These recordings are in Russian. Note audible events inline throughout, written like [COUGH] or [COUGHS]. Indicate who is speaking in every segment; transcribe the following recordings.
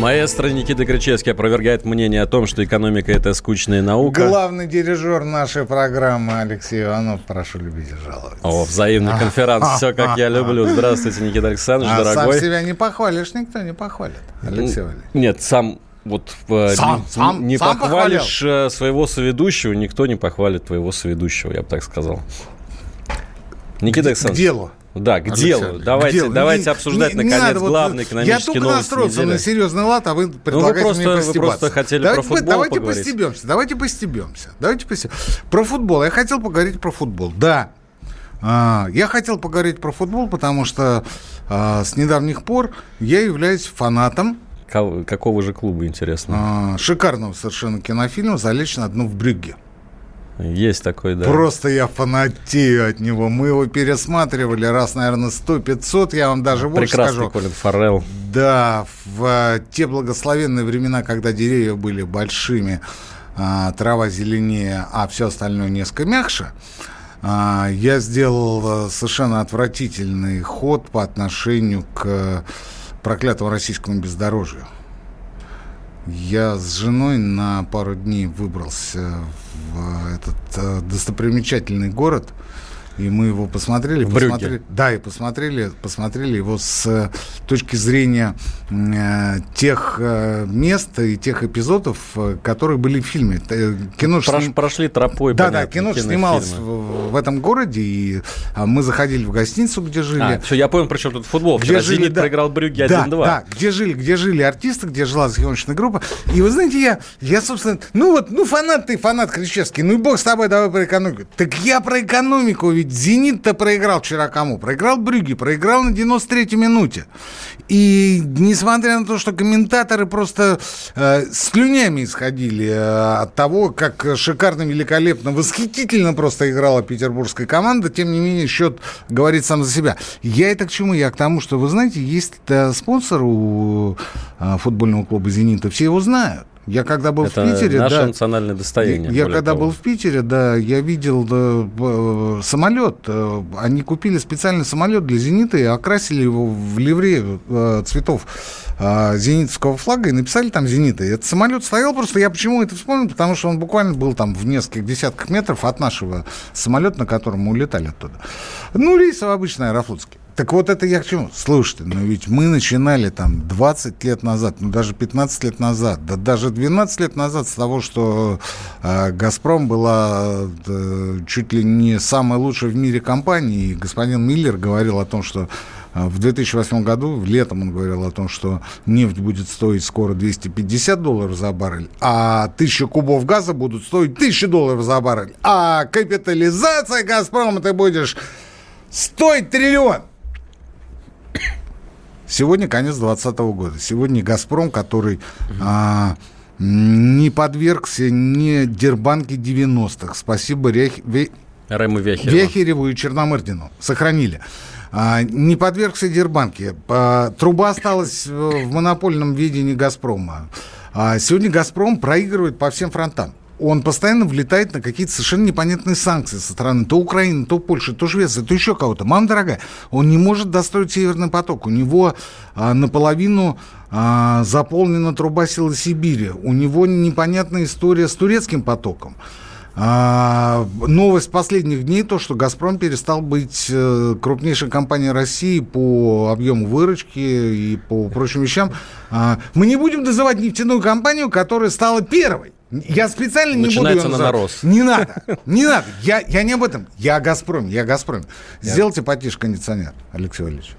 Speaker 1: Маэстро Никита Кричевский опровергает мнение о том, что экономика – это скучная наука.
Speaker 2: Главный дирижер нашей программы Алексей Иванов. Прошу любить и жаловать.
Speaker 1: О, взаимный конференц. [LAUGHS] Все, как я люблю. Здравствуйте, Никита Александрович,
Speaker 2: А
Speaker 1: дорогой.
Speaker 2: сам себя не похвалишь, никто не похвалит, Алексей Валерьевич.
Speaker 1: Нет, сам вот э,
Speaker 2: Сам,
Speaker 1: не,
Speaker 2: сам,
Speaker 1: не
Speaker 2: сам
Speaker 1: похвалишь э, своего соведущего, никто не похвалит твоего соведущего, я бы так сказал. Никита
Speaker 2: К
Speaker 1: Александрович.
Speaker 2: делу.
Speaker 1: Да, к
Speaker 2: Алексей
Speaker 1: делу. Давайте,
Speaker 2: к делу.
Speaker 1: давайте
Speaker 2: Не-
Speaker 1: обсуждать,
Speaker 2: не- не
Speaker 1: наконец,
Speaker 2: надо, вот,
Speaker 1: главные
Speaker 2: Я только настроился на серьезный лад, а вы предлагаете
Speaker 1: просто-
Speaker 2: мне
Speaker 1: вы
Speaker 2: постебаться.
Speaker 1: просто хотели
Speaker 2: давайте,
Speaker 1: про футбол
Speaker 2: Давайте
Speaker 1: поговорить.
Speaker 2: постебемся, давайте постебемся. Давайте постебемся. Про футбол. Я хотел поговорить про футбол. Да. А, Я хотел поговорить про футбол, потому что а, с недавних пор я являюсь фанатом
Speaker 1: Кого- Какого же клуба, интересно?
Speaker 2: а, шикарного совершенно кинофильма «Залечь на дно в Брюгге».
Speaker 1: Есть такой, да.
Speaker 2: Просто я фанатею от него. Мы его пересматривали раз, наверное, 100-500. Я вам даже больше
Speaker 1: Прекрасный
Speaker 2: скажу.
Speaker 1: Колин Фаррелл.
Speaker 2: Да, в э, те благословенные времена, когда деревья были большими, а, трава зеленее, а все остальное несколько мягче, а, я сделал э, совершенно отвратительный ход по отношению к проклятому российскому бездорожью. Я с женой на пару дней выбрался в этот э, достопримечательный город, и мы его посмотрели.
Speaker 1: В
Speaker 2: посмотрели да, и посмотрели, посмотрели его с э, точки зрения э, тех э, мест и тех эпизодов, э, которые были в фильме. Э, Кино
Speaker 1: Прош-
Speaker 2: сним-
Speaker 1: Прошли тропой,
Speaker 2: да,
Speaker 1: понятно,
Speaker 2: да, кино снималось в, в этом городе, и а, мы заходили в гостиницу, где жили.
Speaker 1: А, все, я понял, при чем тут футбол. Вчера
Speaker 2: жили,
Speaker 1: «Зенит»
Speaker 2: да.
Speaker 1: проиграл Брюгге
Speaker 2: Да,
Speaker 1: 1-2.
Speaker 2: Да, где жили, где жили артисты, где жила съемочная группа. И вы знаете, я, я, собственно, ну вот, ну фанат ты, фанат Кричевский, ну и бог с тобой, давай про экономику. Так я про экономику, ведь «Зенит»-то проиграл вчера кому? Проиграл Брюги, проиграл на 93-й минуте. И несмотря на то, что комментаторы просто э, слюнями исходили э, от того, как шикарно, великолепно, восхитительно просто играла петербургская команда, тем не менее счет говорит сам за себя. Я это к чему? Я к тому, что, вы знаете, есть э, спонсор у э, футбольного клуба «Зенита», все его знают. Я когда был
Speaker 1: Это
Speaker 2: в Питере...
Speaker 1: наше
Speaker 2: да,
Speaker 1: национальное достояние.
Speaker 2: я когда
Speaker 1: того.
Speaker 2: был в Питере, да, я видел да, б- самолет. э, Они купили специальный самолет для «Зенита» и окрасили его в ливрею э, цветов э, зенитовского флага и написали там «Зенита». И этот самолет стоял просто, я почему это вспомнил, потому что он буквально был там в нескольких десятках метров от нашего самолета, на котором мы улетали оттуда. Ну, рейсов обычный аэрофлотский. Так вот это я к чему? Слушайте, ну ведь мы начинали там 20 лет назад, ну даже 15 лет назад, да даже 12 лет назад с того, что э, «Газпром» была э, чуть ли не самой лучшей в мире компанией. И господин Миллер говорил о том, что э, в 2008 году, летом он говорил о том, что нефть будет стоить скоро 250 долларов за баррель, а 1000 кубов газа будут стоить 1000 долларов за баррель. А капитализация «Газпрома» ты будешь стоить триллион. Сегодня конец 2020 года. Сегодня «Газпром», который а, не подвергся ни Дербанке 90-х. Спасибо Рях- Ве-
Speaker 1: Рэму Вяхереву.
Speaker 2: Вехереву и Черномырдину. Сохранили. А, не подвергся Дербанке. А, труба осталась в монопольном видении «Газпрома». А, сегодня «Газпром» проигрывает по всем фронтам. Он постоянно влетает на какие-то совершенно непонятные санкции со стороны то Украины, то Польши, то Швеции, то еще кого-то. Мама дорогая, он не может достроить Северный поток. У него а, наполовину а, заполнена труба силы Сибири. У него непонятная история с турецким потоком. А, новость последних дней то, что «Газпром» перестал быть э, крупнейшей компанией России по объему выручки и по прочим вещам. А, мы не будем называть нефтяную компанию, которая стала первой. Я специально не буду ее
Speaker 1: на нарос.
Speaker 2: Не надо, не надо. Я, я не об этом. Я о «Газпроме», я о «Газпроме». Сделайте потише кондиционер, Алексей Валерьевич.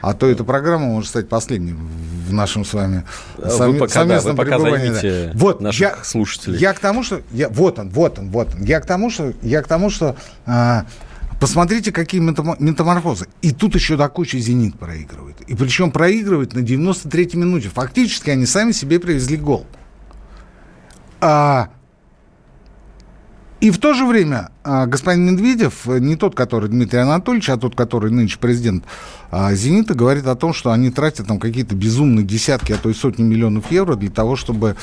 Speaker 2: А то эта программа может стать последней в нашем с вами совме-
Speaker 1: пока, да,
Speaker 2: совместном
Speaker 1: пока
Speaker 2: пребывании, да. Вот,
Speaker 1: наших
Speaker 2: я,
Speaker 1: слушателей.
Speaker 2: Я к тому, что... Я, вот он, вот он, вот он. Я к тому, что... Я к тому, что а, посмотрите, какие метамо- метаморфозы. И тут еще до кучи «Зенит» проигрывает. И причем проигрывает на 93-й минуте. Фактически они сами себе привезли гол. А, И в то же время а, господин Медведев, не тот, который Дмитрий Анатольевич, а тот, который нынче президент а, «Зенита», говорит о том, что они тратят там какие-то безумные десятки, а то и сотни миллионов евро для того, чтобы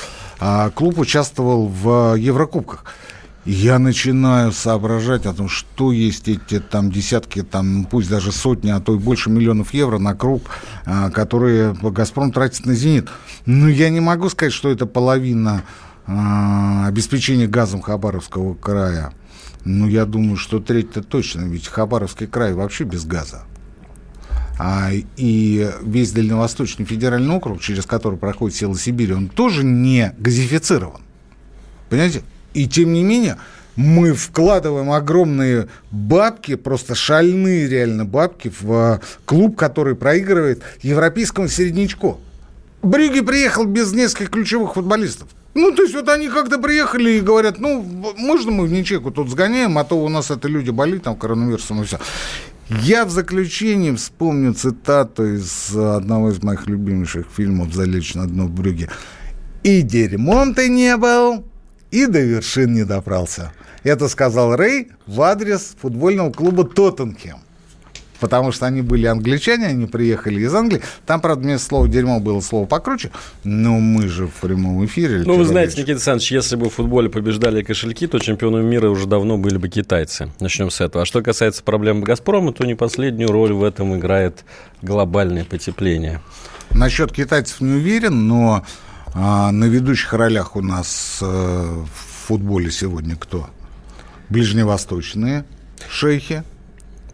Speaker 2: клуб участвовал в Еврокубках. Я начинаю соображать о том, что есть эти там десятки, там, пусть даже сотни, а то и больше миллионов евро на круг, которые «Газпром» тратит на «Зенит». Но я не могу сказать, что это половина обеспечение газом Хабаровского края. Ну, я думаю, что треть-то точно, ведь Хабаровский край вообще без газа. А, и весь Дальневосточный федеральный округ, через который проходит села Сибири, он тоже не газифицирован. Понимаете? И тем не менее, мы вкладываем огромные бабки, просто шальные реально бабки в а, клуб, который проигрывает европейскому середнячку. Брюги приехал без нескольких ключевых футболистов. Ну, то есть вот они как-то приехали и говорят, ну, можно мы в ничейку тут сгоняем, а то у нас это люди болеют там коронавирусом и все. Я в заключении вспомню цитату из одного из моих любимейших фильмов «Залечь на дно в брюге». «И дерьмом ты не был, и до вершин не добрался». Это сказал Рэй в адрес футбольного клуба «Тоттенхем» потому что они были англичане, они приехали из Англии. Там, правда, вместо слова «дерьмо» было слово покруче, но мы же в прямом эфире.
Speaker 1: Ну, вы знаете, Никита Александрович, если бы в футболе побеждали кошельки, то чемпионами мира уже давно были бы китайцы. Начнем с этого. А что касается проблем «Газпрома», то не последнюю роль в этом играет глобальное потепление.
Speaker 2: Насчет китайцев не уверен, но а, на ведущих ролях у нас а, в футболе сегодня кто? Ближневосточные шейхи,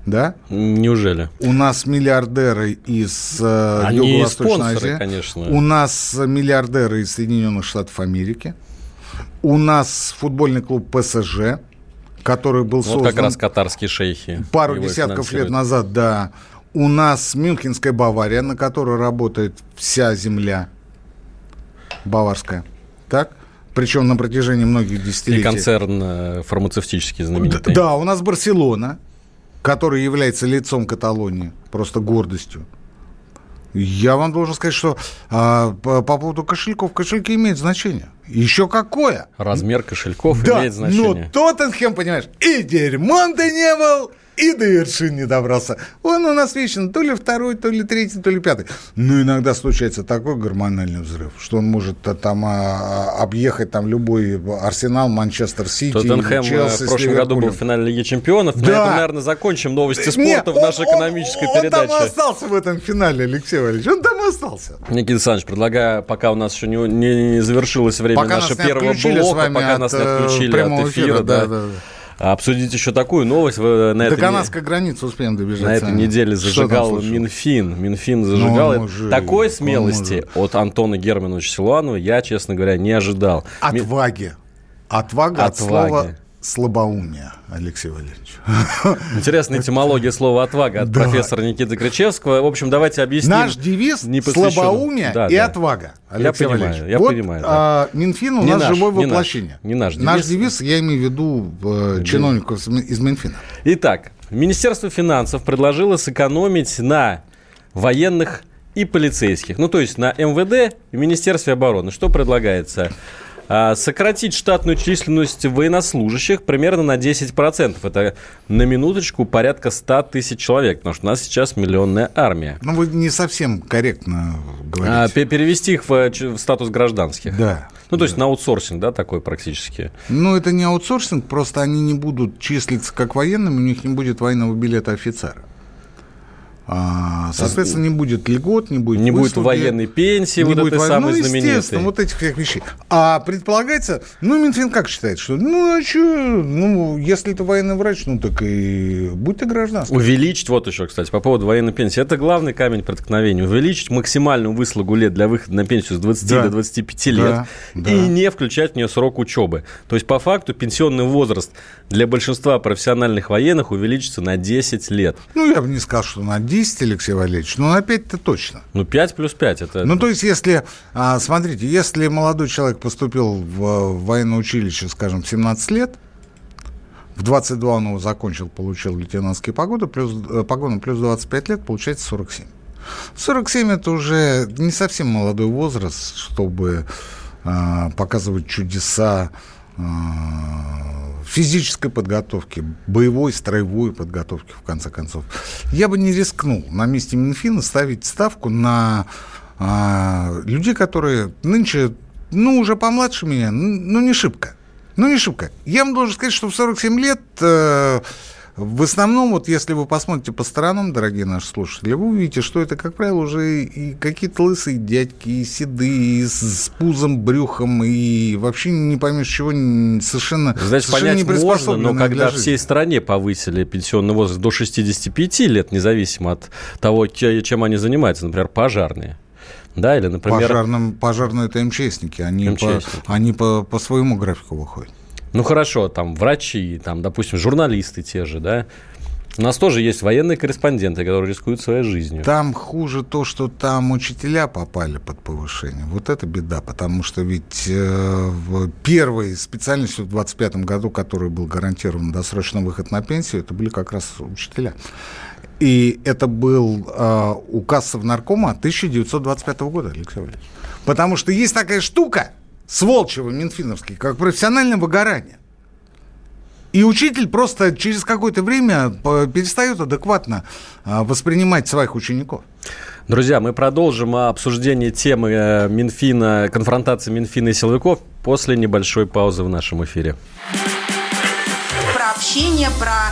Speaker 2: да?
Speaker 1: Неужели?
Speaker 2: У нас миллиардеры из э, Юго-Восточной Азии.
Speaker 1: конечно.
Speaker 2: У нас миллиардеры из Соединенных Штатов Америки. У нас футбольный клуб ПСЖ, который был вот создан...
Speaker 1: как раз катарские шейхи.
Speaker 2: Пару десятков лет назад, да. У нас Мюнхенская Бавария, на которой работает вся земля баварская. Так? Причем на протяжении многих десятилетий. И
Speaker 1: концерн э, фармацевтический знаменитый.
Speaker 2: Да, у нас Барселона, который является лицом Каталонии, просто гордостью. Я вам должен сказать, что а, по, по поводу кошельков, кошельки имеют значение. Еще какое?
Speaker 1: Размер кошельков
Speaker 2: да,
Speaker 1: имеет значение.
Speaker 2: но Тоттенхэм, понимаешь, и дерьмом ты не был, и до вершин не добрался. Он у нас вечно то ли второй, то ли третий, то ли пятый. Но иногда случается такой гормональный взрыв, что он может а, там а, объехать там любой Арсенал, Манчестер Сити,
Speaker 1: Тоттенхэм Челси, в прошлом году был в финале Лиги Чемпионов. Да. На этом, наверное, закончим новости спорта Нет, в нашей он, экономической
Speaker 2: он,
Speaker 1: передаче.
Speaker 2: Он там остался в этом финале, Алексей Валерьевич. Он там остался.
Speaker 1: Никита Александрович, предлагаю, пока у нас еще не, не, не завершилось время пока нашего первого блока, пока нас не э, отключили от эфира, эфира да, да, да обсудить еще такую новость. Вы
Speaker 2: на До канадской не... границы успеем добежать.
Speaker 1: На этой неделе зажигал Минфин. Минфин зажигал. Ну, же, Такой смелости от Антона Германовича Силуанова я, честно говоря, не ожидал.
Speaker 2: Отваги. Отвага Отваги. от слова слабоумие, Алексей Валерьевич. [LAUGHS]
Speaker 1: Интересная этимология слова «отвага» от да. профессора Никиты Кричевского. В общем, давайте объясним.
Speaker 2: Наш девиз – слабоумие да, и да. отвага,
Speaker 1: Алексей я Валерьевич. Понимаю, я
Speaker 2: вот,
Speaker 1: понимаю. Да.
Speaker 2: А, Минфин у не нас наш, живое
Speaker 1: не
Speaker 2: воплощение.
Speaker 1: Наш, не наш девиз.
Speaker 2: Наш девиз, я имею в виду э, чиновников из Минфина.
Speaker 1: Итак, Министерство финансов предложило сэкономить на военных и полицейских. Ну, то есть на МВД и Министерстве обороны. Что предлагается? А, сократить штатную численность военнослужащих примерно на 10%. Это на минуточку порядка 100 тысяч человек, потому что у нас сейчас миллионная армия.
Speaker 2: Ну, вы не совсем корректно говорите.
Speaker 1: А, перевести их в, в статус гражданских.
Speaker 2: Да.
Speaker 1: Ну, то да. есть на аутсорсинг, да, такой практически?
Speaker 2: Ну, это не аутсорсинг, просто они не будут числиться как военными, у них не будет военного билета офицера. А, соответственно, не будет льгот, не будет
Speaker 1: Не выслуги, будет военной пенсии, не вот будет этой самой ну, знаменитой.
Speaker 2: вот этих всех вещей. А предполагается, ну, Минфин как считает, что, ну, а что, ну, если ты военный врач, ну, так и будь ты гражданский.
Speaker 1: Увеличить, вот еще, кстати, по поводу военной пенсии, это главный камень преткновения. Увеличить максимальную выслугу лет для выхода на пенсию с 20 да. до 25 лет да. и да. не включать в нее срок учебы. То есть, по факту, пенсионный возраст для большинства профессиональных военных увеличится на 10 лет.
Speaker 2: Ну, я бы не сказал, что на 10 10, Алексей Валерьевич, ну, на 5-то точно.
Speaker 1: Ну, 5 плюс 5 это...
Speaker 2: Ну, то есть, если, а, смотрите, если молодой человек поступил в военное училище, скажем, в 17 лет, в 22 он его закончил, получил лейтенантские погоды, плюс, э, погоны, плюс 25 лет, получается 47. 47 это уже не совсем молодой возраст, чтобы э, показывать чудеса э, физической подготовки, боевой, строевой подготовки, в конце концов. Я бы не рискнул на месте Минфина ставить ставку на а, людей, которые нынче, ну, уже помладше меня, ну, не шибко. Ну, не шибко. Я вам должен сказать, что в 47 лет... Э, в основном, вот если вы посмотрите по сторонам, дорогие наши слушатели, вы увидите, что это, как правило, уже и какие-то лысые дядьки, и седые, и с, с пузом, брюхом, и вообще не поймешь чего, совершенно,
Speaker 1: Значит,
Speaker 2: совершенно
Speaker 1: понять можно, но когда всей стране повысили пенсионный возраст до 65 лет, независимо от того, чем они занимаются, например, пожарные, да, или, например...
Speaker 2: Пожарным, пожарные это МЧСники, они, МЧСники. По, они по, по своему графику выходят.
Speaker 1: Ну хорошо, там врачи, там, допустим, журналисты те же, да. У нас тоже есть военные корреспонденты, которые рискуют своей жизнью.
Speaker 2: Там хуже то, что там учителя попали под повышение. Вот это беда, потому что ведь э, первой специальностью в 25 году, которой был гарантирован досрочный выход на пенсию, это были как раз учителя. И это был э, указ Совнаркома 1925 года, Алексей Валерьевич. Потому что есть такая штука – Сволчева Минфиновский, как профессиональное выгорание. И учитель просто через какое-то время перестает адекватно а, воспринимать своих учеников.
Speaker 1: Друзья, мы продолжим обсуждение темы э, Минфина, конфронтации Минфина и силовиков после небольшой паузы в нашем эфире
Speaker 3: общение, про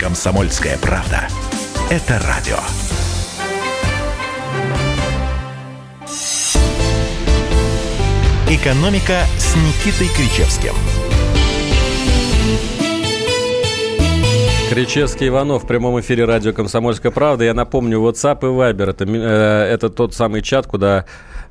Speaker 4: Комсомольская правда. Это радио. «Экономика» с Никитой Кричевским.
Speaker 1: Кричевский Иванов в прямом эфире радио «Комсомольская правда». Я напомню, WhatsApp и Viber это, э, это тот самый чат, куда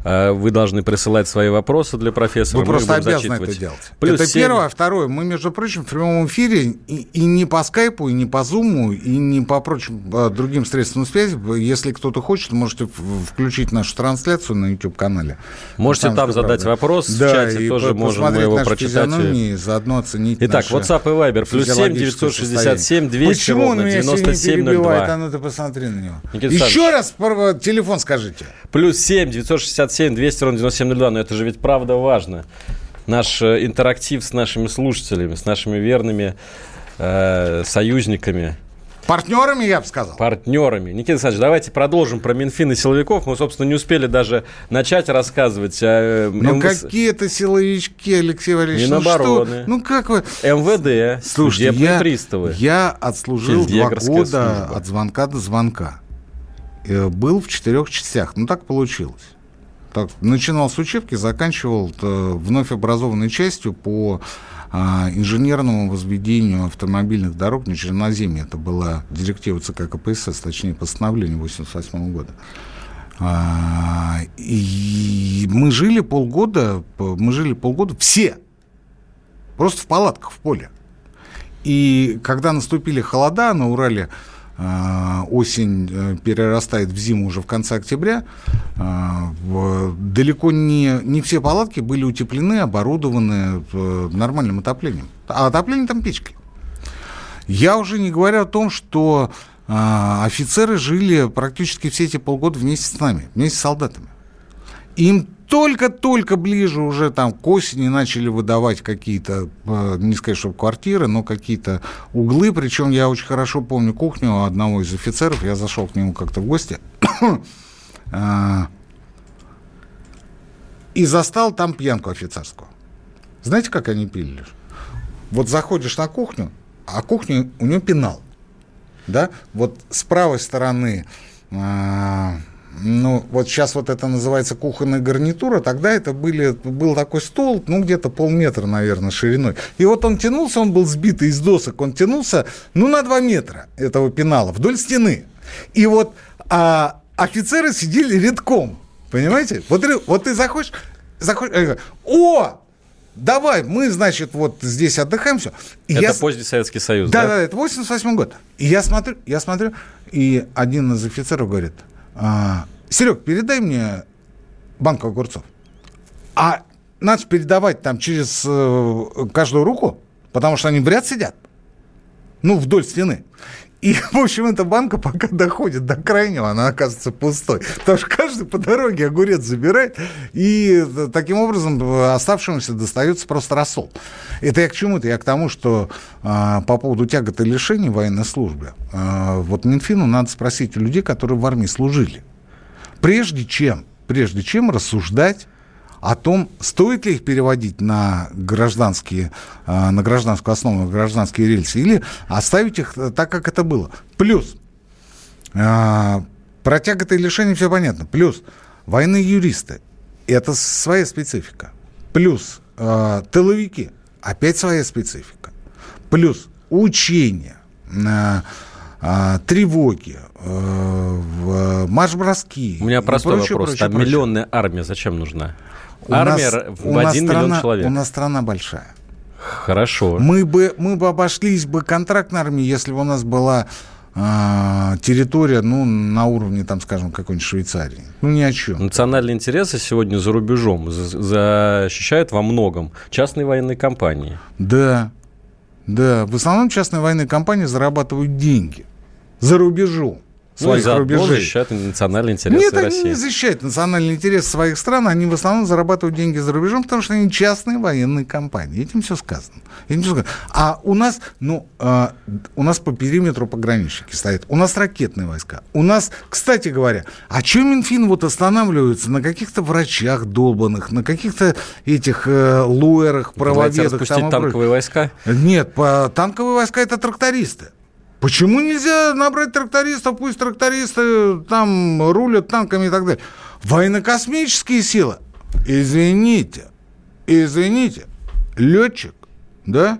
Speaker 1: вы должны присылать свои вопросы для профессора.
Speaker 2: Вы просто обязаны это делать. Плюс это 7... первое. Второе. Мы, между прочим, в прямом эфире и, и не по скайпу, и не по зуму, и не по прочим а, другим средствам связи. Если кто-то хочет, можете включить нашу трансляцию на YouTube-канале.
Speaker 1: Можете там, там задать правда. вопрос. Да, в чате тоже можем мы его прочитать.
Speaker 2: И заодно оценить
Speaker 1: Итак, WhatsApp и Viber. Плюс 7 967 200
Speaker 2: Почему ровно 9702. А ну ты посмотри на него. Никита Еще раз телефон скажите.
Speaker 1: Плюс 7 967 67 200 ровно 9702. Но это же ведь правда важно. Наш э, интерактив с нашими слушателями, с нашими верными э, союзниками.
Speaker 2: Партнерами, я бы сказал.
Speaker 1: Партнерами. Никита Александрович, давайте продолжим про Минфин и силовиков. Мы, собственно, не успели даже начать рассказывать. О,
Speaker 2: ну, МВС... какие это силовички, Алексей Валерьевич?
Speaker 1: Минобороны.
Speaker 2: Ну, ну как вы...
Speaker 1: МВД,
Speaker 2: Слушайте, я, приставы. Я отслужил два года служба. от звонка до звонка. Э, был в четырех частях. Ну, так получилось так, начинал с учебки, заканчивал э, вновь образованной частью по а, инженерному возведению автомобильных дорог на Черноземье. Это была директива ЦК КПСС, точнее, постановление 1988 года. А, и мы жили полгода, мы жили полгода все, просто в палатках в поле. И когда наступили холода на Урале, осень э, перерастает в зиму уже в конце октября, а, далеко не, не все палатки были утеплены, оборудованы э, нормальным отоплением. А отопление там печки. Я уже не говорю о том, что а, офицеры жили практически все эти полгода вместе с нами, вместе с солдатами. Им только-только ближе уже там к осени начали выдавать какие-то, э, не сказать, что квартиры, но какие-то углы. Причем я очень хорошо помню кухню одного из офицеров. Я зашел к нему как-то в гости. [COUGHS] А, и застал там пьянку офицерскую. Знаете, как они пили? Вот заходишь на кухню, а кухня у него пенал. Да? Вот с правой стороны а, ну, вот сейчас вот это называется кухонная гарнитура, тогда это были, был такой стол, ну, где-то полметра, наверное, шириной. И вот он тянулся, он был сбитый из досок, он тянулся, ну, на 2 метра этого пенала вдоль стены. И вот а, офицеры сидели редком, понимаете? Вот, вот ты заходишь, заходишь, о, давай, мы, значит, вот здесь отдыхаем, все. И
Speaker 1: Это
Speaker 2: я...
Speaker 1: поздний Советский Союз,
Speaker 2: Да,
Speaker 1: да?
Speaker 2: да, это 88 год. И я смотрю, я смотрю, и один из офицеров говорит, а, Серег, передай мне банку огурцов. А надо передавать там через э, каждую руку, потому что они в ряд сидят. Ну, вдоль стены. И, в общем, эта банка пока доходит до крайнего, она оказывается пустой. Потому что каждый по дороге огурец забирает, и э, таким образом э, оставшемуся достается просто рассол. Это я к чему-то? Я к тому, что э, по поводу тягот и лишений военной службе, э, вот Минфину надо спросить у людей, которые в армии служили. Прежде чем, прежде чем рассуждать о том, стоит ли их переводить на гражданские, э, на гражданскую основу, на гражданские рельсы, или оставить их э, так, как это было. Плюс, э, про тяготы и лишения все понятно. Плюс, военные юристы, это своя специфика. Плюс, э, тыловики, опять своя специфика. Плюс, учения, э, э, тревоги, э, в- марш-броски.
Speaker 1: У меня простой
Speaker 2: прочее,
Speaker 1: вопрос.
Speaker 2: прочее,
Speaker 1: Там
Speaker 2: прочее.
Speaker 1: миллионная армия зачем нужна?
Speaker 2: У
Speaker 1: Армия
Speaker 2: нас-
Speaker 1: в
Speaker 2: у нас
Speaker 1: один
Speaker 2: страна-
Speaker 1: миллион человек.
Speaker 2: У нас страна большая.
Speaker 1: Хорошо.
Speaker 2: Мы бы, мы бы обошлись бы контрактной армией, если бы у нас была а, территория, ну, на уровне, там, скажем, какой-нибудь Швейцарии. Ну, ни о чем.
Speaker 1: Национальные интересы сегодня за рубежом за- защищают во многом частные военные компании.
Speaker 2: Да, да. В основном частные военные компании зарабатывают деньги за рубежом своих
Speaker 1: заодно
Speaker 2: рубежей.
Speaker 1: защищают национальные интересы
Speaker 2: Нет, они
Speaker 1: России.
Speaker 2: не защищают национальные интересы своих стран, они в основном зарабатывают деньги за рубежом, потому что они частные военные компании. Этим все сказано. Этим всё сказано. А у нас, ну, а, у нас по периметру пограничники стоят, у нас ракетные войска. У нас, кстати говоря, а что Минфин вот останавливается на каких-то врачах долбанных, на каких-то этих э, луэрах, правоведах? там
Speaker 1: танковые войска?
Speaker 2: Нет, по танковые войска это трактористы. Почему нельзя набрать трактористов, пусть трактористы там рулят танками и так далее? Военно-космические силы. Извините, извините, летчик, да?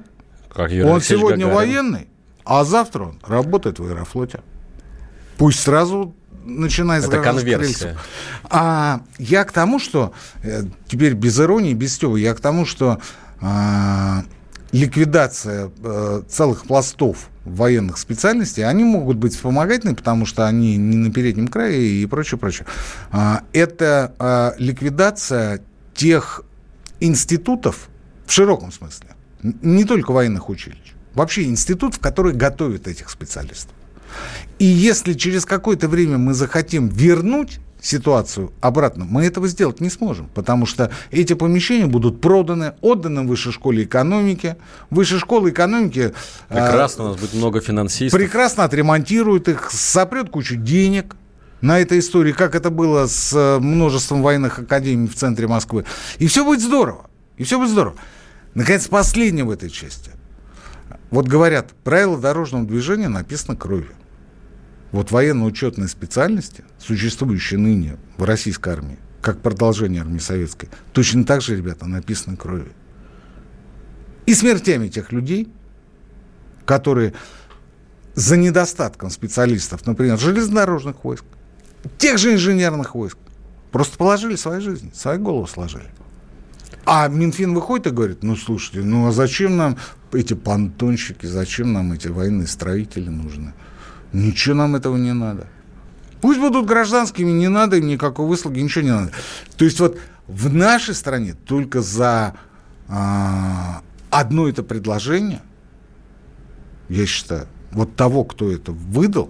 Speaker 1: Как Юрий
Speaker 2: он
Speaker 1: Алексеевич
Speaker 2: сегодня
Speaker 1: Гагарин.
Speaker 2: военный, а завтра он работает в аэрофлоте. Пусть сразу начинает с
Speaker 1: Это конверсия.
Speaker 2: А я к тому, что э, теперь без иронии, без стёба, я к тому, что а, ликвидация э, целых пластов военных специальностей, они могут быть вспомогательны, потому что они не на переднем крае и прочее, прочее. А, это а, ликвидация тех институтов в широком смысле, не только военных училищ, вообще институтов, которые готовят этих специалистов. И если через какое-то время мы захотим вернуть ситуацию обратно, мы этого сделать не сможем, потому что эти помещения будут проданы, отданы высшей школе экономики. Высшая школа экономики а,
Speaker 1: Прекрасно, у нас будет много финансистов.
Speaker 2: прекрасно отремонтирует их, сопрет кучу денег на этой истории, как это было с э, множеством военных академий в центре Москвы. И все будет здорово. И все будет здорово. Наконец, последнее в этой части. Вот говорят, правила дорожного движения написано кровью. Вот военно-учетные специальности, существующие ныне в российской армии, как продолжение армии советской, точно так же, ребята, написаны кровью. И смертями тех людей, которые за недостатком специалистов, например, железнодорожных войск, тех же инженерных войск, просто положили свои жизни, свои головы сложили. А Минфин выходит и говорит, ну, слушайте, ну, а зачем нам эти понтонщики, зачем нам эти военные строители нужны? Ничего нам этого не надо. Пусть будут гражданскими, не надо им никакой выслуги, ничего не надо. То есть вот в нашей стране только за а, одно это предложение, я считаю, вот того, кто это выдал,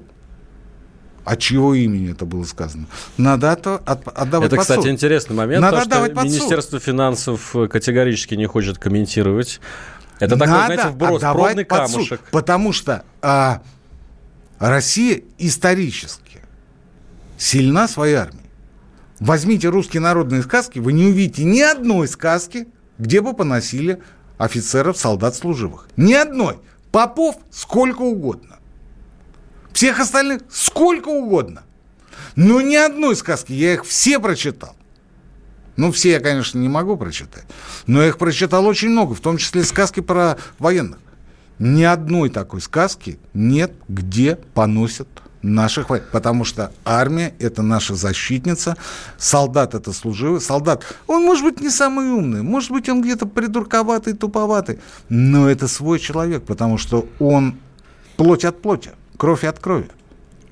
Speaker 2: от чьего имени это было сказано, надо от- от- отдавать
Speaker 1: Это,
Speaker 2: под
Speaker 1: кстати,
Speaker 2: суд.
Speaker 1: интересный момент,
Speaker 2: Надо
Speaker 1: потому что
Speaker 2: под суд.
Speaker 1: Министерство финансов э, категорически не хочет комментировать. Это такой,
Speaker 2: Надо
Speaker 1: знаете, вброс, пробный
Speaker 2: под суд,
Speaker 1: камушек.
Speaker 2: потому что а, Россия исторически сильна своей армией. Возьмите русские народные сказки, вы не увидите ни одной сказки, где бы поносили офицеров, солдат служивых. Ни одной. Попов сколько угодно. Всех остальных сколько угодно. Но ни одной сказки, я их все прочитал. Ну, все я, конечно, не могу прочитать. Но я их прочитал очень много, в том числе сказки про военных. Ни одной такой сказки нет, где поносят наших войн. Потому что армия – это наша защитница, солдат – это служивый. Солдат, он может быть не самый умный, может быть, он где-то придурковатый, туповатый, но это свой человек, потому что он плоть от плоти, кровь от крови.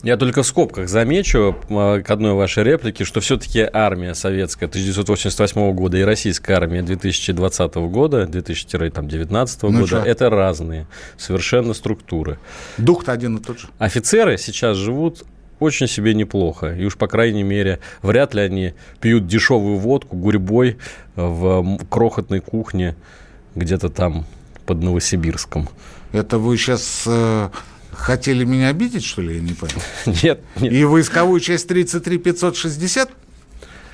Speaker 1: Я только в скобках замечу а, к одной вашей реплике, что все-таки армия советская 1988 года и российская армия 2020 года, 2019 ну, года, что? это разные совершенно структуры.
Speaker 2: Дух-то один и тот же.
Speaker 1: Офицеры сейчас живут очень себе неплохо. И уж, по крайней мере, вряд ли они пьют дешевую водку гурьбой в крохотной кухне где-то там под Новосибирском.
Speaker 2: Это вы сейчас э, хотели меня обидеть, что ли, я не понял? [LAUGHS]
Speaker 1: Нет, нет.
Speaker 2: И войсковую часть 33 560?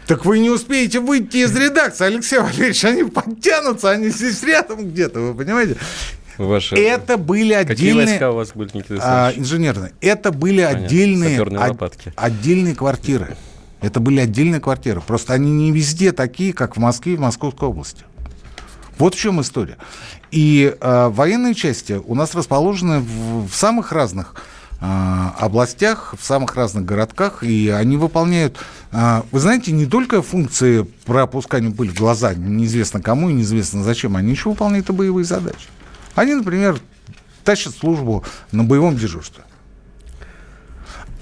Speaker 2: Так вы не успеете выйти из редакции, Алексей Валерьевич, они подтянутся, они здесь рядом где-то, вы понимаете? Ваши... Это были отдельные... Какие
Speaker 1: войска у вас были, Никита
Speaker 2: а, Инженерные. Это были Понятно. отдельные, от, отдельные квартиры. Это были отдельные квартиры. Просто они не везде такие, как в Москве и в Московской области. Вот в чем история. И э, военные части у нас расположены в, в самых разных э, областях, в самых разных городках, и они выполняют, э, вы знаете, не только функции пропускания пыль в глаза, неизвестно кому и неизвестно зачем, они еще выполняют и боевые задачи. Они, например, тащат службу на боевом дежурстве.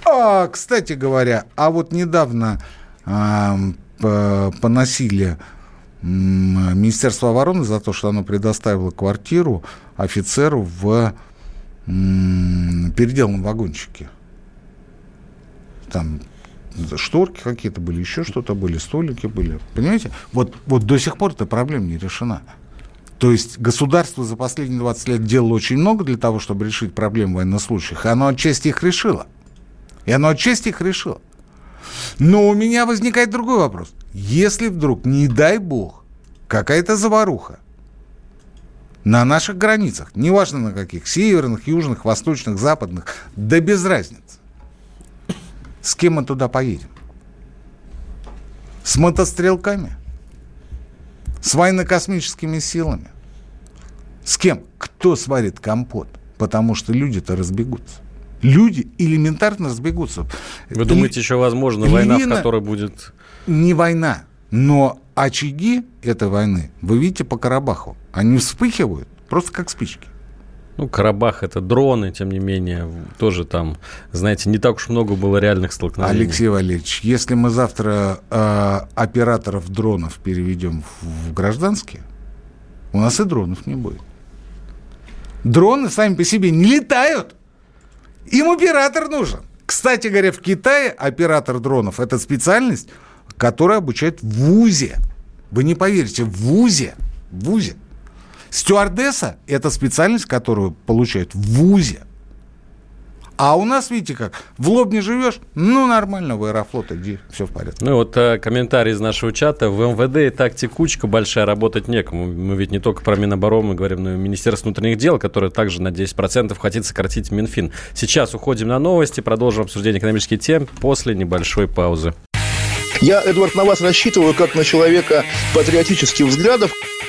Speaker 2: А, кстати говоря, а вот недавно э, поносили Министерство обороны за то, что оно предоставило квартиру офицеру в переделанном вагончике. Там шторки какие-то были, еще что-то были, столики были. Понимаете? Вот, вот до сих пор эта проблема не решена. То есть государство за последние 20 лет делало очень много для того, чтобы решить проблемы военнослужащих, и оно отчасти их решило. И оно отчасти их решило. Но у меня возникает другой вопрос. Если вдруг, не дай бог, какая-то заваруха на наших границах, неважно на каких, северных, южных, восточных, западных, да без разницы, с кем мы туда поедем? С мотострелками? С военно-космическими силами? С кем? Кто сварит компот? Потому что люди-то разбегутся. Люди элементарно разбегутся.
Speaker 1: Вы думаете, еще возможно война, в которой будет...
Speaker 2: Не война, но очаги этой войны, вы видите по Карабаху, они вспыхивают просто как спички.
Speaker 1: Ну, Карабах это дроны, тем не менее, тоже там, знаете, не так уж много было реальных столкновений.
Speaker 2: Алексей Валерьевич, если мы завтра э, операторов дронов переведем в, в гражданские, у нас и дронов не будет. Дроны сами по себе не летают. Им оператор нужен. Кстати говоря, в Китае оператор дронов – это специальность, которая обучает в ВУЗе. Вы не поверите, в ВУЗе. В ВУЗе. Стюардесса – это специальность, которую получают в ВУЗе. А у нас, видите как, в лоб не живешь, ну, нормально, в Аэрофлот иди, все в порядке.
Speaker 1: Ну, вот э, комментарий из нашего чата. В МВД и так текучка большая, работать некому. Мы ведь не только про Минобороны мы говорим, но и Министерство внутренних дел, которое также на 10% хотит сократить Минфин. Сейчас уходим на новости, продолжим обсуждение экономических тем после небольшой паузы.
Speaker 5: Я, Эдвард, на вас рассчитываю как на человека патриотических взглядов.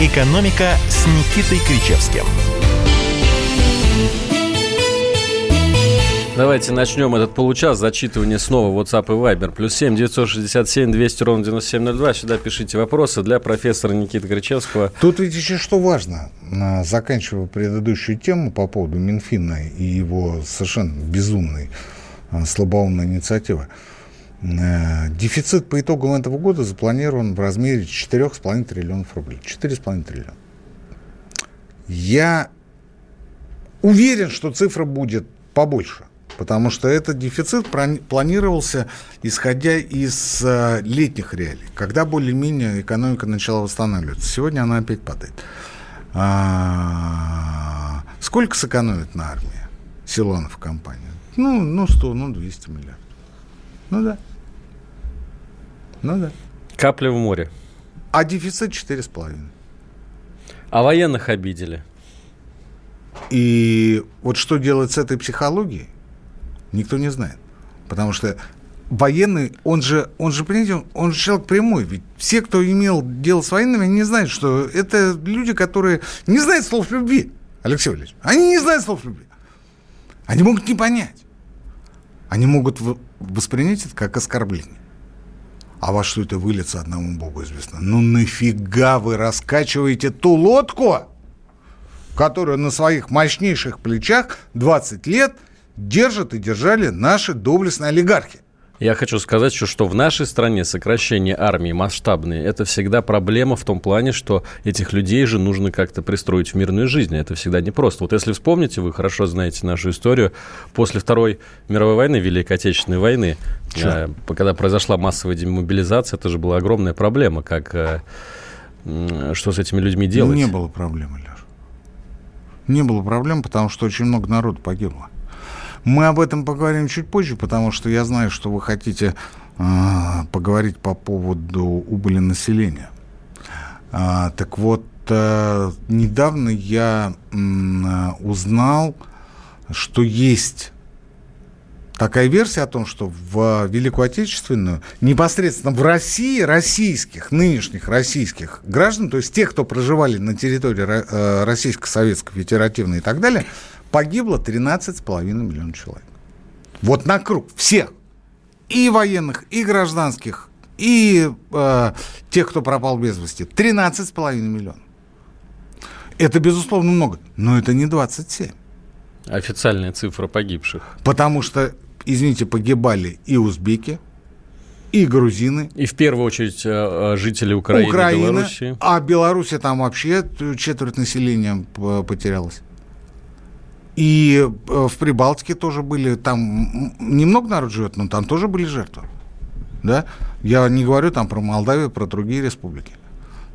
Speaker 4: «Экономика» с Никитой Кричевским –
Speaker 1: Давайте начнем этот получас зачитывания снова WhatsApp и Viber. Плюс 7 967 200 ровно 9702. Сюда пишите вопросы для профессора Никиты Кричевского.
Speaker 2: Тут ведь еще что важно. Заканчивая предыдущую тему по поводу Минфина и его совершенно безумной а, слабоумной инициативы. Э, дефицит по итогам этого года запланирован в размере 4,5 триллионов рублей. 4,5 триллиона. Я уверен, что цифра будет побольше потому что этот дефицит планировался, исходя из э, летних реалий, когда более-менее экономика начала восстанавливаться. Сегодня она опять падает. А, сколько сэкономит на армии? Силанов компания. Ну, ну 100, ну 200 миллиардов. Ну да. Ну да.
Speaker 1: Капля в море.
Speaker 2: А дефицит 4,5.
Speaker 1: А военных обидели.
Speaker 2: И вот что делать с этой психологией, никто не знает. Потому что военный, он же, он же, понимаете, он же человек прямой. Ведь все, кто имел дело с военными, они не знают, что это люди, которые не знают слов любви, Алексей Валерьевич. Они не знают слов любви. Они могут не понять. Они могут воспринять это как оскорбление. А во что это выльется, одному Богу известно. Ну нафига вы раскачиваете ту лодку, которую на своих мощнейших плечах 20 лет держат и держали наши доблестные олигархи?
Speaker 1: Я хочу сказать еще, что в нашей стране сокращение армии масштабные – это всегда проблема в том плане, что этих людей же нужно как-то пристроить в мирную жизнь. Это всегда непросто. Вот если вспомните, вы хорошо знаете нашу историю, после Второй мировой войны, Великой Отечественной войны, э, когда произошла массовая демобилизация, это же была огромная проблема, как, э, что с этими людьми делать.
Speaker 2: Не было проблемы, Леша. Не было проблем, потому что очень много народу погибло. Мы об этом поговорим чуть позже, потому что я знаю, что вы хотите э, поговорить по поводу убыли населения. А, так вот, э, недавно я э, узнал, что есть такая версия о том, что в Великую Отечественную непосредственно в России российских, нынешних российских граждан, то есть тех, кто проживали на территории э, Российско-Советской Федеративной и так далее, погибло 13,5 миллионов человек. Вот на круг всех. И военных, и гражданских, и э, тех, кто пропал без вести. 13,5 миллионов. Это, безусловно, много, но это не 27.
Speaker 1: Официальная цифра погибших.
Speaker 2: Потому что, извините, погибали и узбеки, и грузины.
Speaker 1: И в первую очередь э, жители Украины, Украина, Белоруссии.
Speaker 2: А Беларуси там вообще четверть населения потерялась. И э, в Прибалтике тоже были, там немного народ живет, но там тоже были жертвы. Да? Я не говорю там про Молдавию, про другие республики.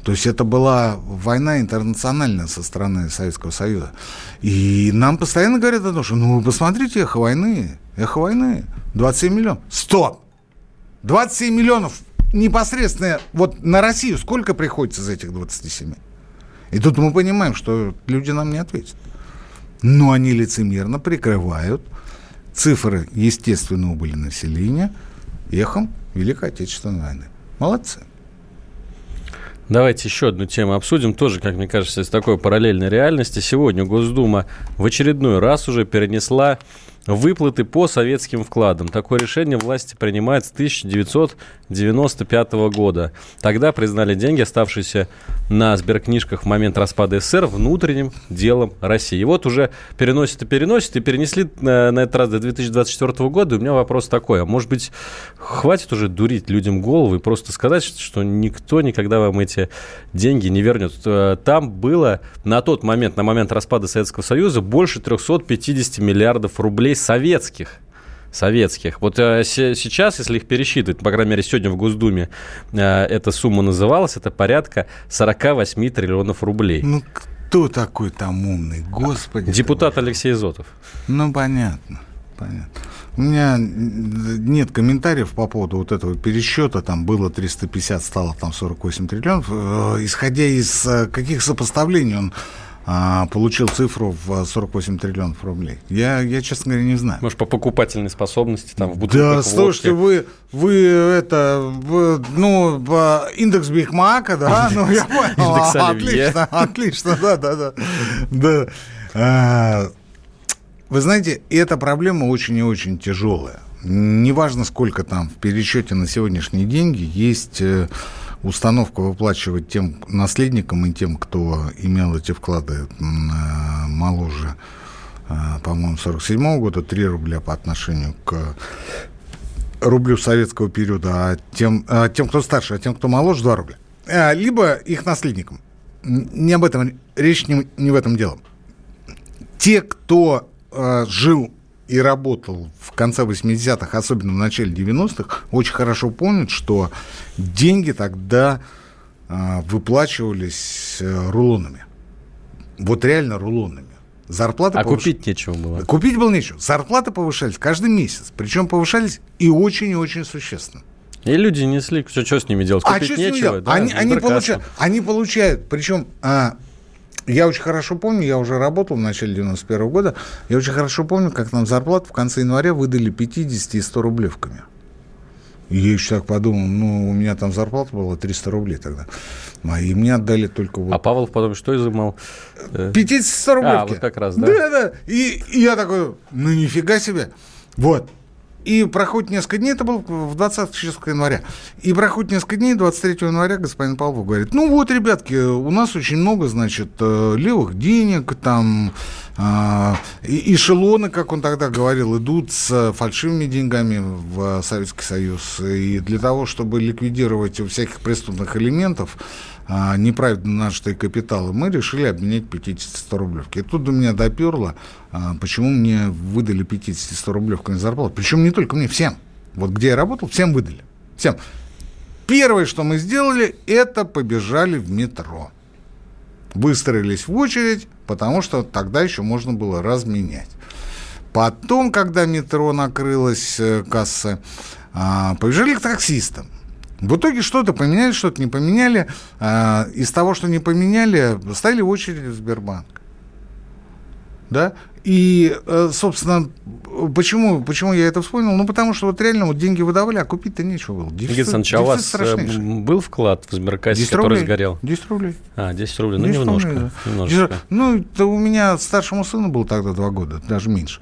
Speaker 2: То есть это была война интернациональная со стороны Советского Союза. И нам постоянно говорят о том, что ну вы посмотрите, эхо войны, эхо войны, 27 миллионов. Стоп! 27 миллионов непосредственно вот на Россию сколько приходится из этих 27? И тут мы понимаем, что люди нам не ответят но они лицемерно прикрывают цифры естественной убыли населения эхом Великой Отечественной войны. Молодцы.
Speaker 1: Давайте еще одну тему обсудим, тоже, как мне кажется, из такой параллельной реальности. Сегодня Госдума в очередной раз уже перенесла выплаты по советским вкладам. Такое решение власти принимают с 1995 года. Тогда признали деньги, оставшиеся на сберкнижках в момент распада СССР, внутренним делом России. И вот уже переносят и переносят, и перенесли на, на этот раз до 2024 года. И у меня вопрос такой, а может быть, хватит уже дурить людям голову и просто сказать, что никто никогда вам эти деньги не вернет. Э, там было на тот момент, на момент распада Советского Союза, больше 350 миллиардов рублей советских советских. Вот э, сейчас, если их пересчитывать, по крайней мере, сегодня в Госдуме э, эта сумма называлась, это порядка 48 триллионов рублей.
Speaker 2: Ну, кто такой там умный? Господи.
Speaker 1: Депутат Алексей Зотов.
Speaker 2: Ну, понятно. Понятно. У меня нет комментариев по поводу вот этого пересчета. Там было 350, стало там 48 триллионов. Э, исходя из э, каких сопоставлений он а, получил цифру в 48 триллионов рублей. Я, я, честно говоря, не знаю.
Speaker 1: Может, по покупательной способности, там, в
Speaker 2: бутылках Да, слушайте, вы, вы это, вы, ну, индекс Бигмака, да? Ну, я понял. [LAUGHS] Индекс Отлично, [LAUGHS] отлично, да, да, да. да. А, вы знаете, эта проблема очень и очень тяжелая. Неважно, сколько там в пересчете на сегодняшние деньги есть э, установка выплачивать тем наследникам и тем, кто имел эти вклады моложе, э, по-моему, 47 года, 3 рубля по отношению к рублю советского периода, а тем, а тем, кто старше, а тем, кто моложе, 2 рубля. А, либо их наследникам. Не об этом, речь не, не в этом дело. Те, кто э, жил и работал в конце 80-х, особенно в начале 90-х, очень хорошо помнят, что деньги тогда э, выплачивались э, рулонами. Вот реально рулонами. Зарплаты
Speaker 1: А
Speaker 2: повыш-
Speaker 1: купить нечего было.
Speaker 2: Купить было нечего. Зарплаты повышались каждый месяц. Причем повышались и очень и очень существенно.
Speaker 1: И люди несли, что, что с ними делать?
Speaker 2: А
Speaker 1: Купить
Speaker 2: что с ними
Speaker 1: нечего?
Speaker 2: делать?
Speaker 1: Да,
Speaker 2: они, они, получают, они получают, причем а, я очень хорошо помню, я уже работал в начале 91 года, я очень хорошо помню, как нам зарплату в конце января выдали 50 и 100 рублевками. И я еще так подумал, ну, у меня там зарплата была 300 рублей тогда. А и мне отдали только вот
Speaker 1: А Павлов потом что изымал? Э,
Speaker 2: 50-100 рублевки.
Speaker 1: А, вот как раз, да.
Speaker 2: Да, да. И, и я такой, ну нифига себе. Вот. И проходит несколько дней, это было в 20 число января. И проходит несколько дней, 23 января господин Павлов говорит, ну вот, ребятки, у нас очень много, значит, э, левых денег, там и- эшелоны, как он тогда говорил, идут с фальшивыми деньгами в Советский Союз. И для того, чтобы ликвидировать у всяких преступных элементов а, неправильно нажитые капиталы, мы решили обменять 50-100 рублевки. И тут до меня доперло, а, почему мне выдали 50-100 рублевками зарплату. Причем не только мне, всем. Вот где я работал, всем выдали. Всем. Первое, что мы сделали, это побежали в метро. Выстроились в очередь, потому что тогда еще можно было разменять. Потом, когда метро накрылась э, касса, а, побежали к таксистам. В итоге что-то поменяли, что-то не поменяли. А, Из того, что не поменяли, стояли в очереди в Сбербанк. Да? И, э, собственно, почему, почему я это вспомнил? Ну, потому что вот реально вот деньги выдавали, а купить-то нечего было.
Speaker 1: Никита
Speaker 2: Дефицит-
Speaker 1: Александрович, а у вас э,
Speaker 2: страшнейший.
Speaker 1: был вклад в Сберкассе,
Speaker 2: 10
Speaker 1: который
Speaker 2: рублей.
Speaker 1: сгорел?
Speaker 2: 10 рублей.
Speaker 1: А, 10 рублей, ну
Speaker 2: 10
Speaker 1: немножко.
Speaker 2: рублей, да.
Speaker 1: немножко.
Speaker 2: Десять- Ну, это у меня старшему сыну было тогда два года, даже меньше.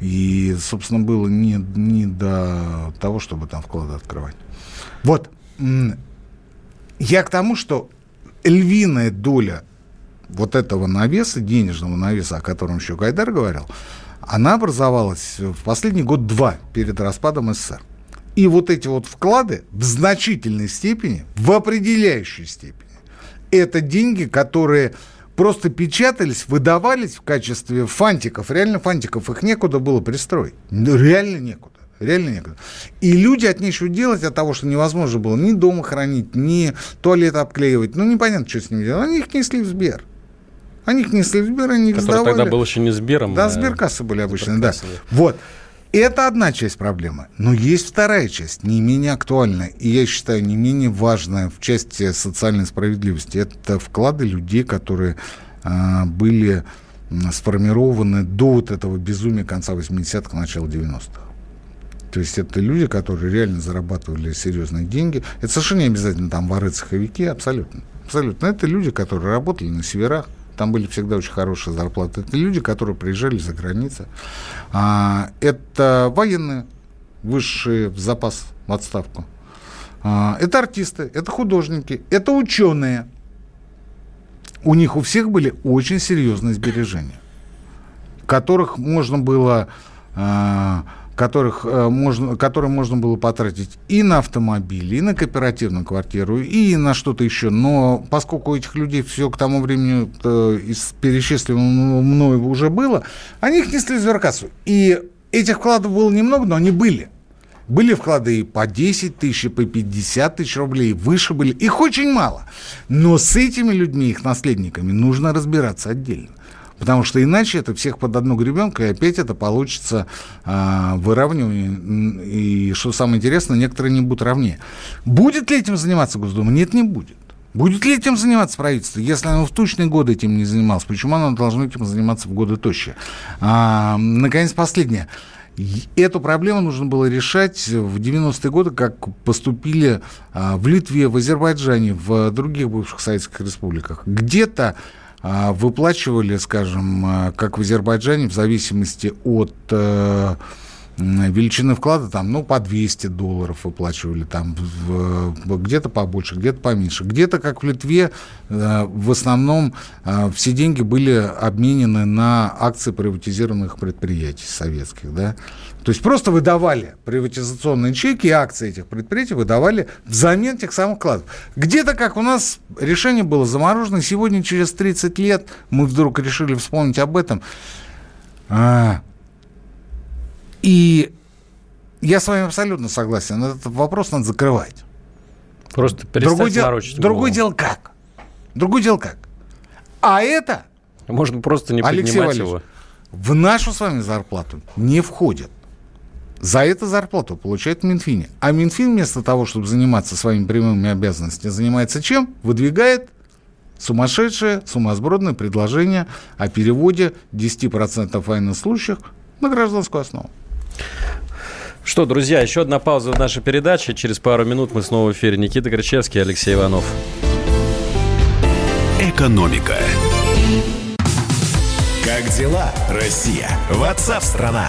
Speaker 2: И, собственно, было не, не до того, чтобы там вклады открывать. Вот. Я к тому, что львиная доля вот этого навеса, денежного навеса, о котором еще Гайдар говорил, она образовалась в последний год-два перед распадом СССР. И вот эти вот вклады в значительной степени, в определяющей степени, это деньги, которые просто печатались, выдавались в качестве фантиков. Реально фантиков, их некуда было пристроить. Ну, Реально некуда. Реально некуда. И люди от нечего делать, от того, что невозможно было ни дома хранить, ни туалет обклеивать. Ну, непонятно, что с ними делать. Они их несли в Сбер. Они их несли в Сбер, они их
Speaker 1: Который
Speaker 2: сдавали.
Speaker 1: тогда был еще не Сбером.
Speaker 2: Да,
Speaker 1: а
Speaker 2: сберкассы были обычно, да. Вот. Это одна часть проблемы. Но есть вторая часть, не менее актуальная, и я считаю, не менее важная в части социальной справедливости. Это вклады людей, которые а, были сформированы до вот этого безумия конца 80-х, начала 90-х. То есть это люди, которые реально зарабатывали серьезные деньги. Это совершенно не обязательно там воры-цеховики, абсолютно. Абсолютно. Это люди, которые работали на северах, там были всегда очень хорошие зарплаты. Это люди, которые приезжали за границу. А, это военные, высшие в запас, в отставку. А, это артисты, это художники, это ученые. У них у всех были очень серьезные сбережения, которых можно было... а, которых э, можно, которые можно было потратить и на автомобиль, и на кооперативную квартиру, и на что-то еще. Но поскольку у этих людей все к тому времени э, из перечисленного мною уже было, они их несли в сберкассу. И этих вкладов было немного, но они были. Были вклады и по 10 тысяч, и по 50 тысяч рублей, выше были. Их очень мало. Но с этими людьми, их наследниками, нужно разбираться отдельно. Потому что иначе это всех под одну гребенку, и опять это получится а, выравнивание. И что самое интересное, некоторые не будут равнее. Будет ли этим заниматься Госдума? Нет, не будет. Будет ли этим заниматься правительство? Если оно в тучные годы этим не занималось, почему оно должно этим заниматься в годы тощие? А, наконец, последнее. Эту проблему нужно было решать в 90-е годы, как поступили а, в Литве, в Азербайджане, в других бывших советских республиках. Где-то выплачивали, скажем, а, как в Азербайджане, в зависимости от э, величины вклада, там, ну, по 200 долларов выплачивали, там, где-то побольше, где-то поменьше. Где-то, как в Литве, э, в основном э, все деньги были обменены на акции приватизированных предприятий советских, да. То есть просто выдавали приватизационные чеки и акции этих предприятий выдавали взамен тех самых вкладов. Где-то, как у нас, решение было заморожено. Сегодня, через 30 лет, мы вдруг решили вспомнить об этом. А, и я с вами абсолютно согласен. Этот вопрос надо закрывать.
Speaker 1: Просто
Speaker 2: Другое дело, другое дело как? Другое дело как? А это
Speaker 1: Можно просто не
Speaker 2: Алексей
Speaker 1: поднимать
Speaker 2: Валерьевич,
Speaker 1: его.
Speaker 2: в нашу с вами зарплату не входят. За эту зарплату получает Минфин. А Минфин вместо того, чтобы заниматься своими прямыми обязанностями, занимается чем? Выдвигает сумасшедшее, сумасбродное предложение о переводе 10% военнослужащих на гражданскую основу.
Speaker 1: Что, друзья, еще одна пауза в нашей передаче. Через пару минут мы снова в эфире. Никита Кричевский, Алексей Иванов.
Speaker 4: Экономика. Как дела, Россия? Ватсап-страна!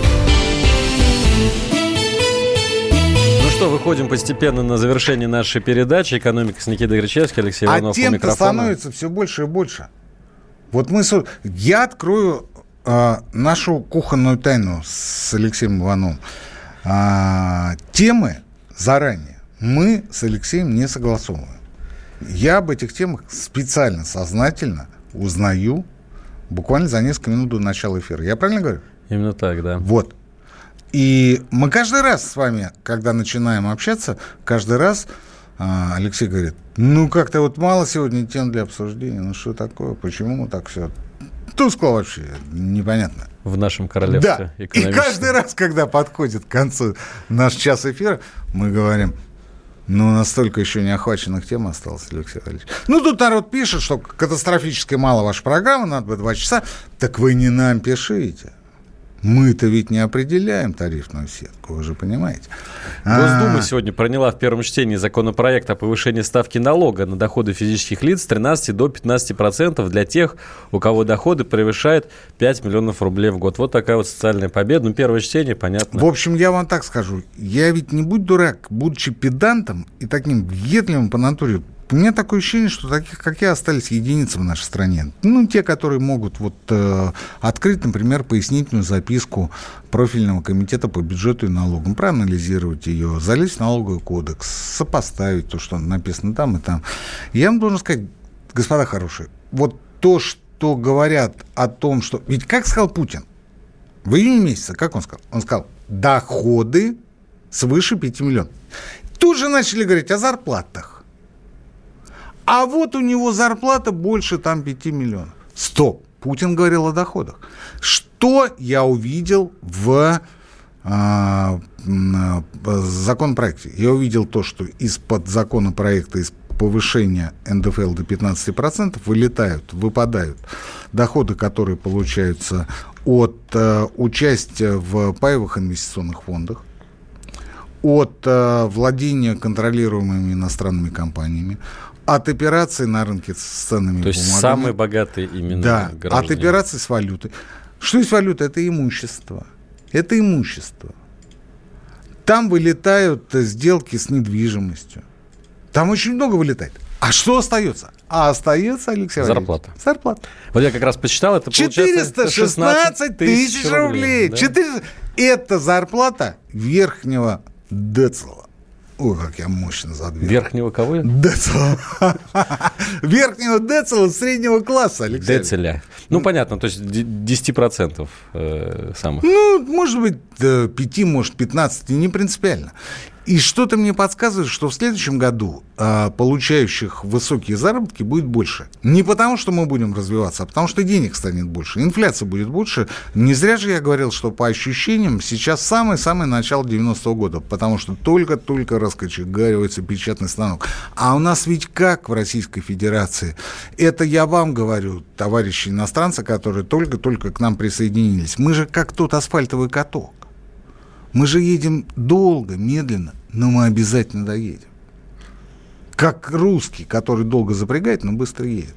Speaker 1: Что, выходим постепенно на завершение нашей передачи. Экономика с Никитой Гречевским, Алексей
Speaker 2: А
Speaker 1: Иванов
Speaker 2: тем-то
Speaker 1: микрофона.
Speaker 2: становится все больше и больше. Вот мы... Я открою а, нашу кухонную тайну с Алексеем Ивановым. А, темы заранее мы с Алексеем не согласовываем. Я об этих темах специально, сознательно узнаю буквально за несколько минут до начала эфира. Я правильно говорю?
Speaker 1: Именно так, да.
Speaker 2: Вот. И мы каждый раз с вами, когда начинаем общаться, каждый раз а, Алексей говорит, ну как-то вот мало сегодня тем для обсуждения, ну что такое, почему так все тускло вообще, непонятно.
Speaker 1: В нашем королевстве
Speaker 2: Да, и каждый раз, когда подходит к концу наш час эфира, мы говорим, ну, настолько еще не охваченных тем осталось, Алексей Валерьевич. Ну, тут народ пишет, что катастрофически мало ваша программа, надо бы два часа. Так вы не нам пишите. Мы-то ведь не определяем тарифную сетку, вы же понимаете.
Speaker 1: Госдума
Speaker 2: А,
Speaker 1: сегодня приняла в первом чтении законопроект о повышении ставки налога на доходы физических лиц с 13 до 15 процентов для тех, у кого доходы превышают 5 миллионов рублей в год. Вот такая вот социальная победа. Ну, первое чтение, понятно.
Speaker 2: В общем, я вам так скажу. Я ведь не будь дурак, будучи педантом и таким въедливым по натуре, у меня такое ощущение, что таких, как я, остались единицы в нашей стране. Ну, те, которые могут вот э, открыть, например, пояснительную записку профильного комитета по бюджету и налогам, проанализировать ее, залезть в налоговый кодекс, сопоставить то, что написано там и там. Я вам должен сказать, господа хорошие, вот то, что говорят о том, что... Ведь как сказал Путин? В июне месяце, как он сказал? Он сказал, доходы свыше 5 миллионов. Тут же начали говорить о зарплатах. А вот у него зарплата больше там 5 миллионов. Стоп. Путин говорил о доходах. Что я увидел в а, законопроекте? Я увидел то, что из-под законопроекта, из повышения НДФЛ до 15% вылетают, выпадают доходы, которые получаются от э, участия в паевых инвестиционных фондах, от э, владения контролируемыми иностранными компаниями, от операций на рынке с ценными
Speaker 1: То есть
Speaker 2: бумагами.
Speaker 1: самые богатые именно
Speaker 2: Да, от
Speaker 1: граждане.
Speaker 2: операций с валютой. Что есть валюта? Это имущество. Это имущество. Там вылетают сделки с недвижимостью. Там очень много вылетает. А что остается? А остается, Алексей Валерьевич,
Speaker 1: Зарплата.
Speaker 2: Зарплата.
Speaker 1: Вот я как раз посчитал, это получается
Speaker 2: 416 тысяч рублей.
Speaker 1: да.
Speaker 2: 400 Это зарплата верхнего децела. Ой, как я мощно задвинул.
Speaker 1: Верхнего кого? я?
Speaker 2: Верхнего децела среднего класса, Алексей.
Speaker 1: Децеля. Ну, понятно, то есть д- 10% э, самых.
Speaker 2: Ну, может быть, до 5, может, 15, не принципиально. И что-то мне подсказывает, что в следующем году а, получающих высокие заработки будет больше. Не потому, что мы будем развиваться, а потому, что денег станет больше, инфляция будет больше. Не зря же я говорил, что по ощущениям сейчас самое-самое начало 90-го года, потому что только-только раскочегаривается печатный станок. А у нас ведь как в Российской Федерации? Это я вам говорю, товарищи иностранцы, которые только-только к нам присоединились. Мы же как тот асфальтовый каток. Мы же едем долго, медленно, но мы обязательно доедем. Как русский, который долго запрягает, но быстро едет.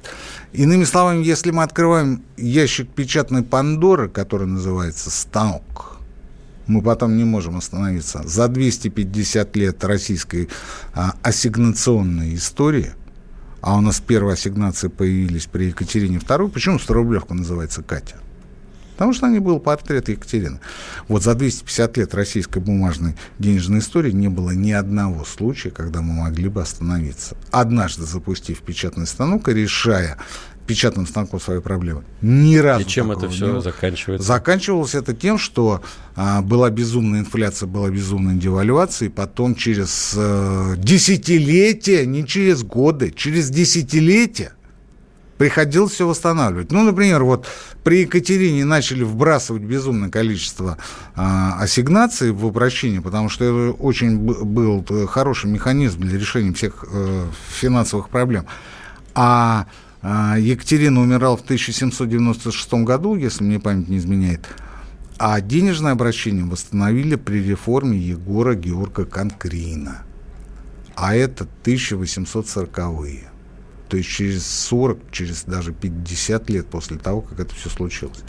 Speaker 2: Иными словами, если мы открываем ящик печатной Пандоры, который называется станок, мы потом не можем остановиться. За 250 лет российской а, ассигнационной истории, а у нас первые ассигнации появились при Екатерине II, почему 100-рублевка называется Катя? Потому что не был портрет Екатерины. Вот за 250 лет российской бумажной денежной истории не было ни одного случая, когда мы могли бы остановиться. Однажды запустив печатный станок и решая печатным станком свои проблемы. Ни разу.
Speaker 1: И чем это все заканчивается?
Speaker 2: Заканчивалось это тем, что а, была безумная инфляция, была безумная девальвация, и потом через а, десятилетия, не через годы, через десятилетия приходилось все восстанавливать. Ну, например, вот при Екатерине начали вбрасывать безумное количество а, ассигнаций в обращение, потому что это очень был хороший механизм для решения всех а, финансовых проблем. А, Екатерина умирала в 1796 году, если мне память не изменяет. А денежное обращение восстановили при реформе Егора Георга Конкрина. А это 1840-е. То есть через 40, через даже 50 лет после того, как это все случилось.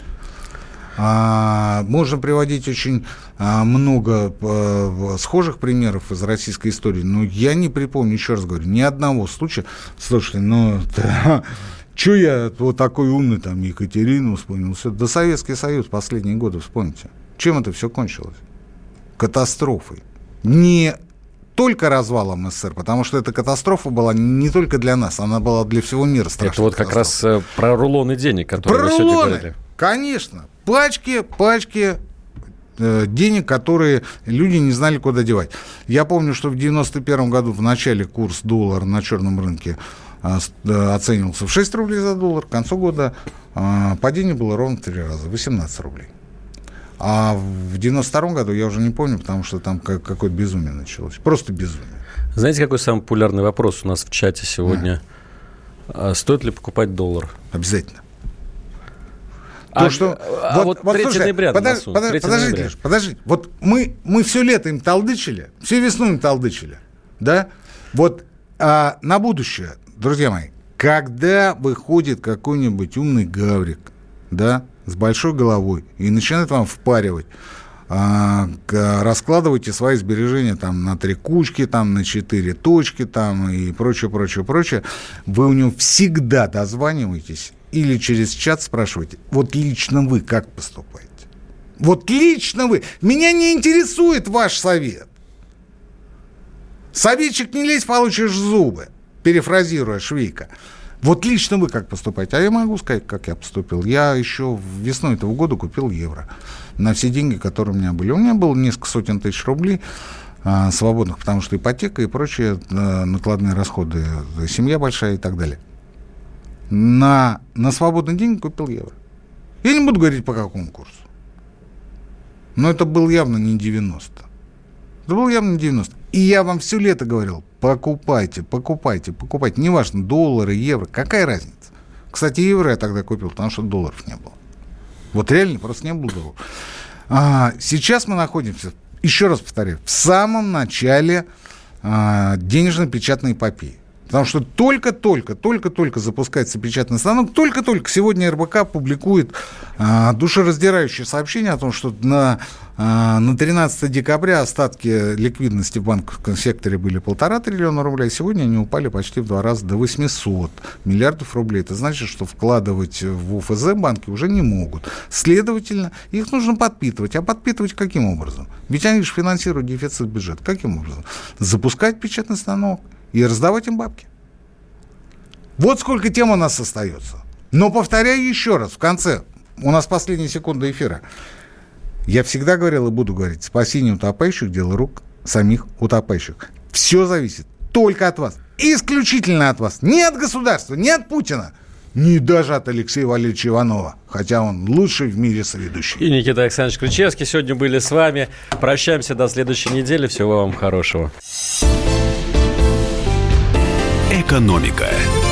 Speaker 2: А, можно приводить очень а, много а, схожих примеров из российской истории, но я не припомню, еще раз говорю, ни одного случая. Слушайте, ну, [LAUGHS] что я вот такой умный, там, Екатерину вспомнил? Все, да Советский Союз последние годы, вспомните. Чем это все кончилось? Катастрофой. Не только развалом СССР, потому что эта катастрофа была не только для нас, она была для всего мира страшной.
Speaker 1: Это вот как раз э, про рулоны денег, которые
Speaker 2: про вы рулоны, сегодня говорили. Конечно пачки, пачки э, денег, которые люди не знали, куда девать. Я помню, что в 91 году в начале курс доллара на черном рынке э, э, оценивался в 6 рублей за доллар. К концу года падение было ровно в 3 раза, 18 рублей. А в 92 году я уже не помню, потому что там какое-то безумие началось. Просто безумие.
Speaker 1: Знаете, какой самый популярный вопрос у нас в чате сегодня? А. Стоит ли покупать доллар?
Speaker 2: Обязательно.
Speaker 1: То, а, что, а вот, вот 3 слушай, ноября
Speaker 2: подож, подож, 3 подождите, ноября. подождите. Вот мы, мы все лето им толдычили, всю весну им толдычили, да? Вот а, на будущее, друзья мои, когда выходит какой-нибудь умный гаврик, да, с большой головой и начинает вам впаривать, а, раскладывайте свои сбережения там на три кучки, там на четыре точки, там и прочее, прочее, прочее, вы у него всегда дозваниваетесь или через чат спрашиваете, вот лично вы как поступаете? Вот лично вы. Меня не интересует ваш совет. Советчик не лезь, получишь зубы, перефразируя Швейка. Вот лично вы как поступаете? А я могу сказать, как я поступил. Я еще весной этого года купил евро на все деньги, которые у меня были. У меня было несколько сотен тысяч рублей а, свободных, потому что ипотека и прочие а, накладные расходы, семья большая и так далее на, на свободный день купил евро. Я не буду говорить по какому курсу. Но это был явно не 90. Это был явно не 90. И я вам все лето говорил, покупайте, покупайте, покупайте. Неважно, доллары, евро, какая разница. Кстати, евро я тогда купил, потому что долларов не было. Вот реально просто не было долларов. А, сейчас мы находимся, еще раз повторяю, в самом начале а, денежно-печатной эпопеи. Потому что только-только, только-только запускается печатный станок, только-только сегодня РБК публикует а, душераздирающее сообщение о том, что на, а, на 13 декабря остатки ликвидности в банковском секторе были полтора триллиона рублей, а сегодня они упали почти в два раза до 800 миллиардов рублей. Это значит, что вкладывать в УФЗ банки уже не могут. Следовательно, их нужно подпитывать. А подпитывать каким образом? Ведь они же финансируют дефицит бюджета. Каким образом? Запускать печатный станок – и раздавать им бабки. Вот сколько тем у нас остается. Но повторяю еще раз, в конце, у нас последние секунды эфира. Я всегда говорил и буду говорить, спасение утопающих – дело рук самих утопающих. Все зависит только от вас. Исключительно от вас. Не от государства, не от Путина. Не даже от Алексея Валерьевича Иванова, хотя он лучший в мире соведущий.
Speaker 1: И Никита Александрович Ключевский сегодня были с вами. Прощаемся до следующей недели. Всего вам хорошего.
Speaker 4: Экономика.